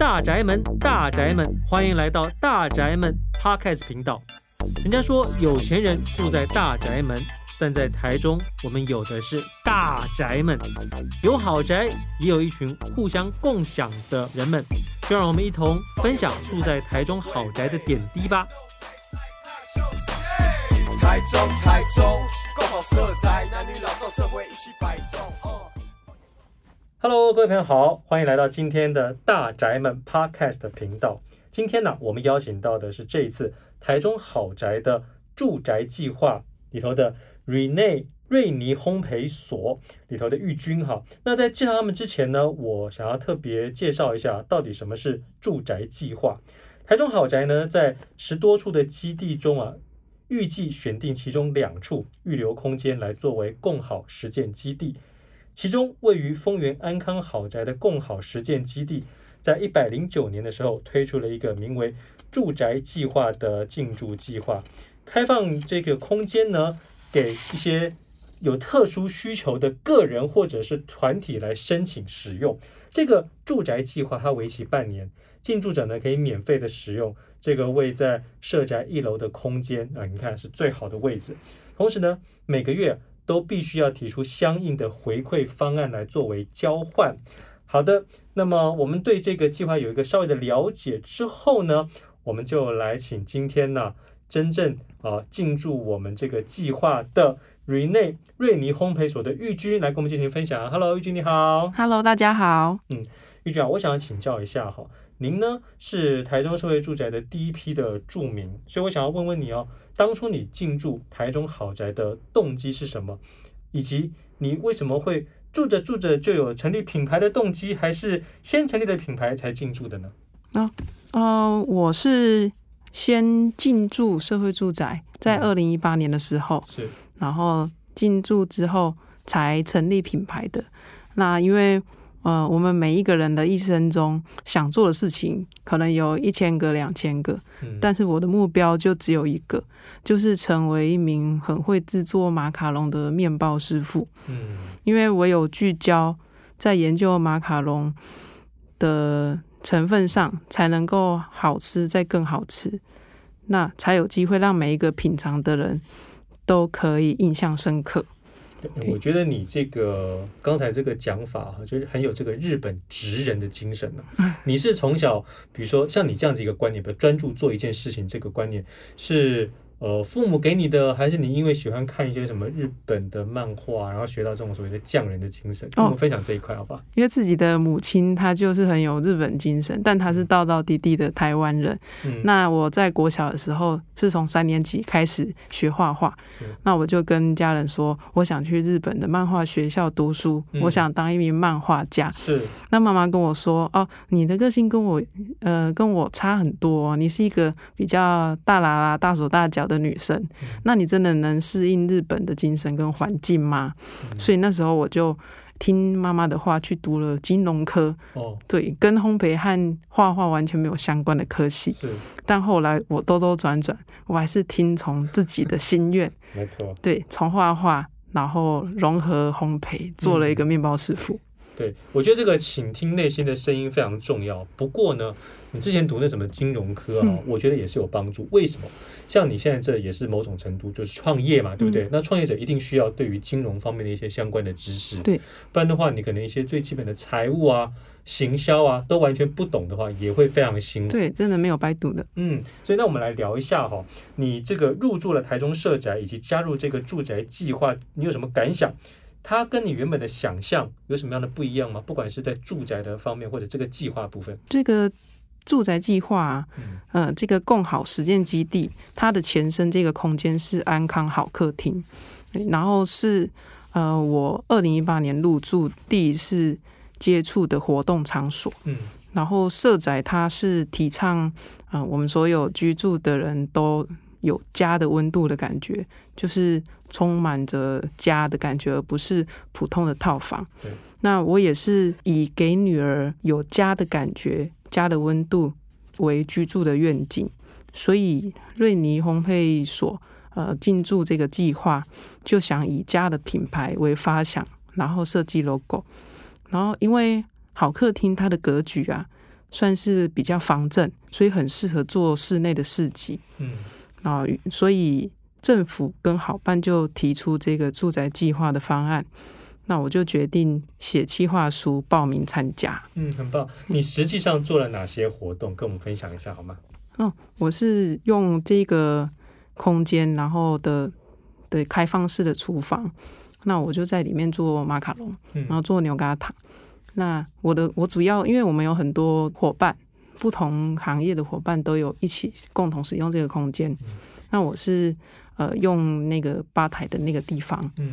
大宅门，大宅门，欢迎来到大宅门 Podcast 频道。人家说有钱人住在大宅门，但在台中，我们有的是大宅门，有豪宅，也有一群互相共享的人们。就让我们一同分享住在台中豪宅的点滴吧。台中，台中，共好色彩，男女老少这回一起摆动。Hello，各位朋友好，欢迎来到今天的大宅门 Podcast 频道。今天呢，我们邀请到的是这一次台中好宅的住宅计划里头的 Rene 瑞尼烘焙所里头的玉君哈。那在介绍他们之前呢，我想要特别介绍一下，到底什么是住宅计划。台中好宅呢，在十多处的基地中啊，预计选定其中两处预留空间来作为共好实践基地。其中位于丰原安康好宅的共好实践基地，在一百零九年的时候推出了一个名为“住宅计划”的进驻计划，开放这个空间呢，给一些有特殊需求的个人或者是团体来申请使用。这个住宅计划它为期半年，进驻者呢可以免费的使用这个位在社宅一楼的空间啊，你看是最好的位置。同时呢，每个月。都必须要提出相应的回馈方案来作为交换。好的，那么我们对这个计划有一个稍微的了解之后呢，我们就来请今天呢真正啊进驻我们这个计划的 Rene 瑞尼烘焙所的玉君来跟我们进行分享。Hello，玉君你好。Hello，大家好。嗯，玉娟啊，我想请教一下哈。您呢是台中社会住宅的第一批的住民，所以我想要问问你哦，当初你进驻台中豪宅的动机是什么？以及你为什么会住着住着就有成立品牌的动机，还是先成立了品牌才进驻的呢？哦，呃，我是先进驻社会住宅，在二零一八年的时候，是，然后进驻之后才成立品牌的。那因为呃，我们每一个人的一生中想做的事情，可能有一千个、两千个，嗯，但是我的目标就只有一个，就是成为一名很会制作马卡龙的面包师傅。嗯，因为我有聚焦在研究马卡龙的成分上，才能够好吃再更好吃，那才有机会让每一个品尝的人都可以印象深刻。我觉得你这个刚才这个讲法哈，就是很有这个日本职人的精神呢。你是从小，比如说像你这样子一个观念，比如专注做一件事情，这个观念是。呃，父母给你的，还是你因为喜欢看一些什么日本的漫画，然后学到这种所谓的匠人的精神？跟我们分享这一块好不好？因为自己的母亲她就是很有日本精神，但她是道道地地的台湾人。嗯。那我在国小的时候是从三年级开始学画画，那我就跟家人说，我想去日本的漫画学校读书，嗯、我想当一名漫画家。是。那妈妈跟我说，哦，你的个性跟我呃跟我差很多，你是一个比较大啦啦、大手大脚的女生，那你真的能适应日本的精神跟环境吗？嗯、所以那时候我就听妈妈的话去读了金融科。哦，对，跟烘焙和画画完全没有相关的科系。是，但后来我兜兜转转，我还是听从自己的心愿。没错，对，从画画，然后融合烘焙，做了一个面包师傅。嗯对，我觉得这个倾听内心的声音非常重要。不过呢，你之前读那什么金融科啊，嗯、我觉得也是有帮助。为什么？像你现在这也是某种程度就是创业嘛，对不对？嗯、那创业者一定需要对于金融方面的一些相关的知识。对，不然的话，你可能一些最基本的财务啊、行销啊都完全不懂的话，也会非常的辛苦。对，真的没有白读的。嗯，所以那我们来聊一下哈，你这个入住了台中社宅以及加入这个住宅计划，你有什么感想？它跟你原本的想象有什么样的不一样吗？不管是在住宅的方面，或者这个计划部分。这个住宅计划，嗯、呃，这个共好实践基地，它的前身这个空间是安康好客厅，然后是呃，我二零一八年入住第一次接触的活动场所。嗯，然后社宅它是提倡，呃，我们所有居住的人都。有家的温度的感觉，就是充满着家的感觉，而不是普通的套房。对那我也是以给女儿有家的感觉、家的温度为居住的愿景，所以瑞尼烘焙所呃进驻这个计划，就想以家的品牌为发想，然后设计 logo，然后因为好客厅它的格局啊。算是比较方正，所以很适合做室内的市集。嗯，啊，所以政府跟好办就提出这个住宅计划的方案，那我就决定写计划书报名参加。嗯，很棒。你实际上做了哪些活动？跟我们分享一下好吗？哦，我是用这个空间，然后的的开放式的厨房，那我就在里面做马卡龙，然后做牛轧糖。那我的我主要，因为我们有很多伙伴，不同行业的伙伴都有一起共同使用这个空间。那我是呃用那个吧台的那个地方，嗯，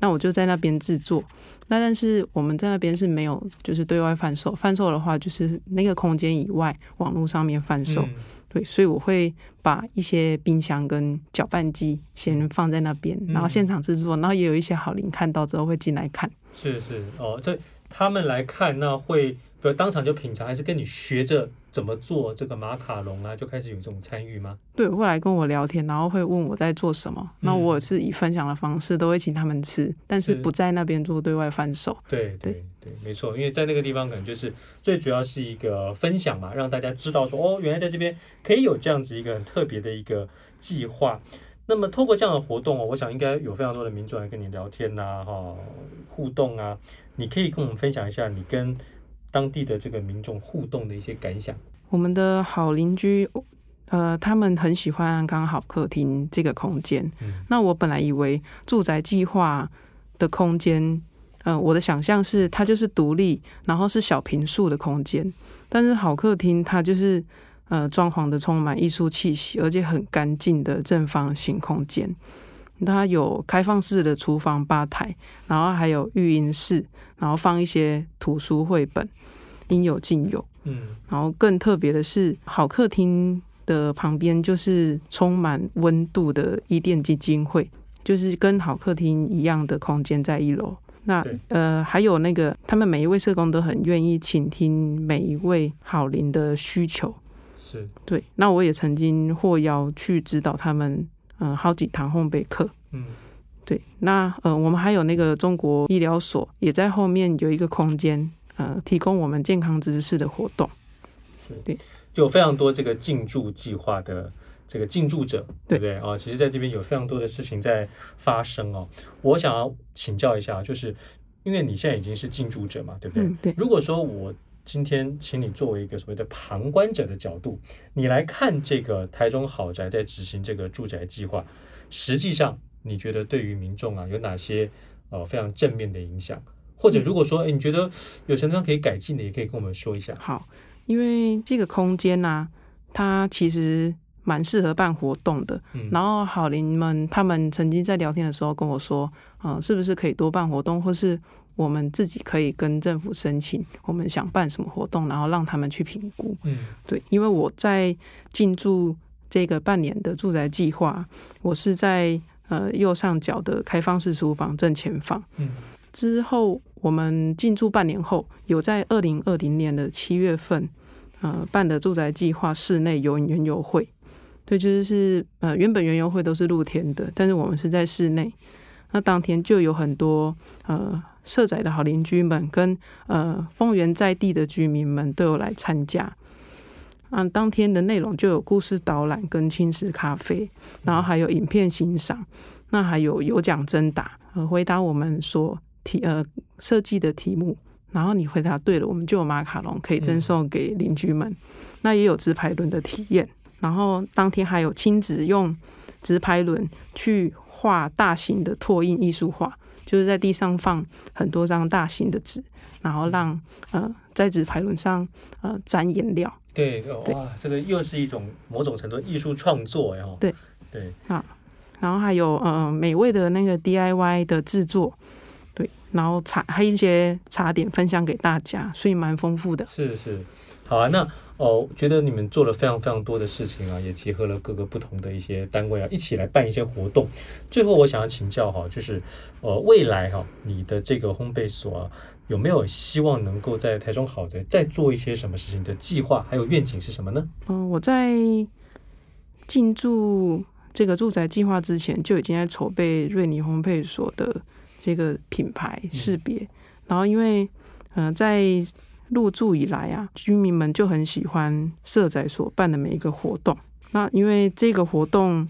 那我就在那边制作。那但是我们在那边是没有就是对外贩售，贩售的话就是那个空间以外网络上面贩售。对，所以我会把一些冰箱跟搅拌机先放在那边，然后现场制作，然后也有一些好邻看到之后会进来看。是是哦，这。他们来看，那会比如当场就品尝，还是跟你学着怎么做这个马卡龙啊？就开始有这种参与吗？对，会来跟我聊天，然后会问我在做什么。那我是以分享的方式，都会请他们吃，但是不在那边做对外贩售。对对对，没错，因为在那个地方可能就是最主要是一个分享嘛，让大家知道说哦，原来在这边可以有这样子一个很特别的一个计划。那么透过这样的活动哦，我想应该有非常多的民众来跟你聊天呐，哈，互动啊，你可以跟我们分享一下你跟当地的这个民众互动的一些感想。我们的好邻居，呃，他们很喜欢安康好客厅这个空间。嗯。那我本来以为住宅计划的空间，呃，我的想象是它就是独立，然后是小平数的空间，但是好客厅它就是。呃，装潢的充满艺术气息，而且很干净的正方形空间。它有开放式的厨房吧台，然后还有育婴室，然后放一些图书绘本，应有尽有。嗯，然后更特别的是，好客厅的旁边就是充满温度的伊甸基金会，就是跟好客厅一样的空间在一楼。那呃，还有那个，他们每一位社工都很愿意倾听每一位好邻的需求。是对，那我也曾经获邀去指导他们，嗯、呃，好几堂烘焙课。嗯，对，那呃，我们还有那个中国医疗所也在后面有一个空间，呃，提供我们健康知识的活动。是对，就有非常多这个进驻计划的这个进驻者，对不对啊？其实在这边有非常多的事情在发生哦。我想要请教一下，就是因为你现在已经是进驻者嘛，对不对？嗯、对。如果说我今天，请你作为一个所谓的旁观者的角度，你来看这个台中豪宅在执行这个住宅计划，实际上你觉得对于民众啊有哪些呃非常正面的影响？或者如果说，哎，你觉得有什么地方可以改进的，也可以跟我们说一下。好，因为这个空间呢、啊，它其实蛮适合办活动的。嗯、然后好邻们他们曾经在聊天的时候跟我说，嗯、呃，是不是可以多办活动，或是？我们自己可以跟政府申请，我们想办什么活动，然后让他们去评估。嗯，对，因为我在进驻这个半年的住宅计划，我是在呃右上角的开放式书房正前方。嗯，之后我们进驻半年后，有在二零二零年的七月份，呃办的住宅计划室内游园游会。对，就是是呃原本园游会都是露天的，但是我们是在室内。那当天就有很多呃。社宅的好邻居们跟呃丰原在地的居民们都有来参加，啊，当天的内容就有故事导览跟轻食咖啡，然后还有影片欣赏，那还有有奖征答，呃，回答我们所题呃设计的题目，然后你回答对了，我们就有马卡龙可以赠送给邻居们，那也有直排轮的体验，然后当天还有亲子用直排轮去画大型的拓印艺术画。就是在地上放很多张大型的纸，然后让呃在纸牌轮上呃沾颜料。对，哇，这个又是一种某种程度艺术创作呀。对对啊，然后还有呃美味的那个 DIY 的制作，对，然后茶还有一些茶点分享给大家，所以蛮丰富的。是是。好啊，那哦，觉得你们做了非常非常多的事情啊，也结合了各个不同的一些单位啊，一起来办一些活动。最后，我想要请教哈，就是呃，未来哈，你的这个烘焙所啊，有没有希望能够在台中好宅再做一些什么事情的计划，还有愿景是什么呢？嗯，我在进驻这个住宅计划之前，就已经在筹备瑞尼烘焙所的这个品牌识别，嗯、然后因为嗯、呃，在入住以来啊，居民们就很喜欢社宅所办的每一个活动。那因为这个活动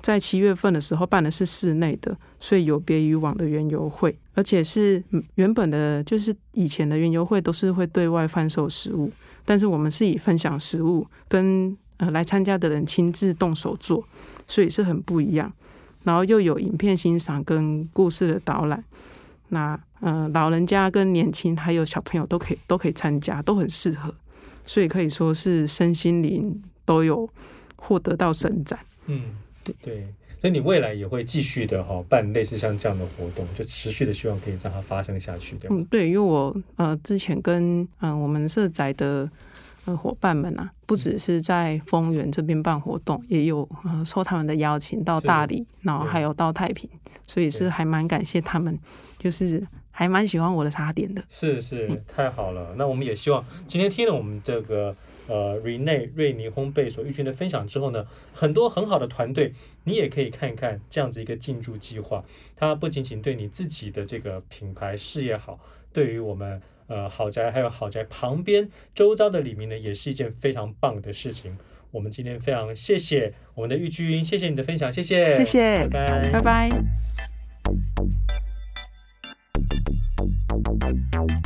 在七月份的时候办的是室内的，所以有别于往的园游会，而且是原本的，就是以前的园游会都是会对外贩售食物，但是我们是以分享食物跟呃来参加的人亲自动手做，所以是很不一样。然后又有影片欣赏跟故事的导览，那呃老人家跟年轻还有小朋友都可以都可以参加，都很适合，所以可以说是身心灵都有获得到伸展。嗯，对对，所以你未来也会继续的哈办类似像这样的活动，就持续的希望可以让它发生下去。嗯，对，因为我呃之前跟嗯、呃、我们社宅的。呃，伙伴们啊，不只是在丰原这边办活动，也有呃受他们的邀请到大理，然后还有到太平，所以是还蛮感谢他们，就是还蛮喜欢我的茶点的。是是，太好了。那我们也希望今天听了我们这个呃 Rene 瑞尼烘焙所玉君的分享之后呢，很多很好的团队，你也可以看一看这样子一个进驻计划，它不仅仅对你自己的这个品牌事业好，对于我们。呃，豪宅还有豪宅旁边周遭的里面呢，也是一件非常棒的事情。我们今天非常谢谢我们的玉君，谢谢你的分享，谢谢，谢谢，拜拜，拜拜。Bye.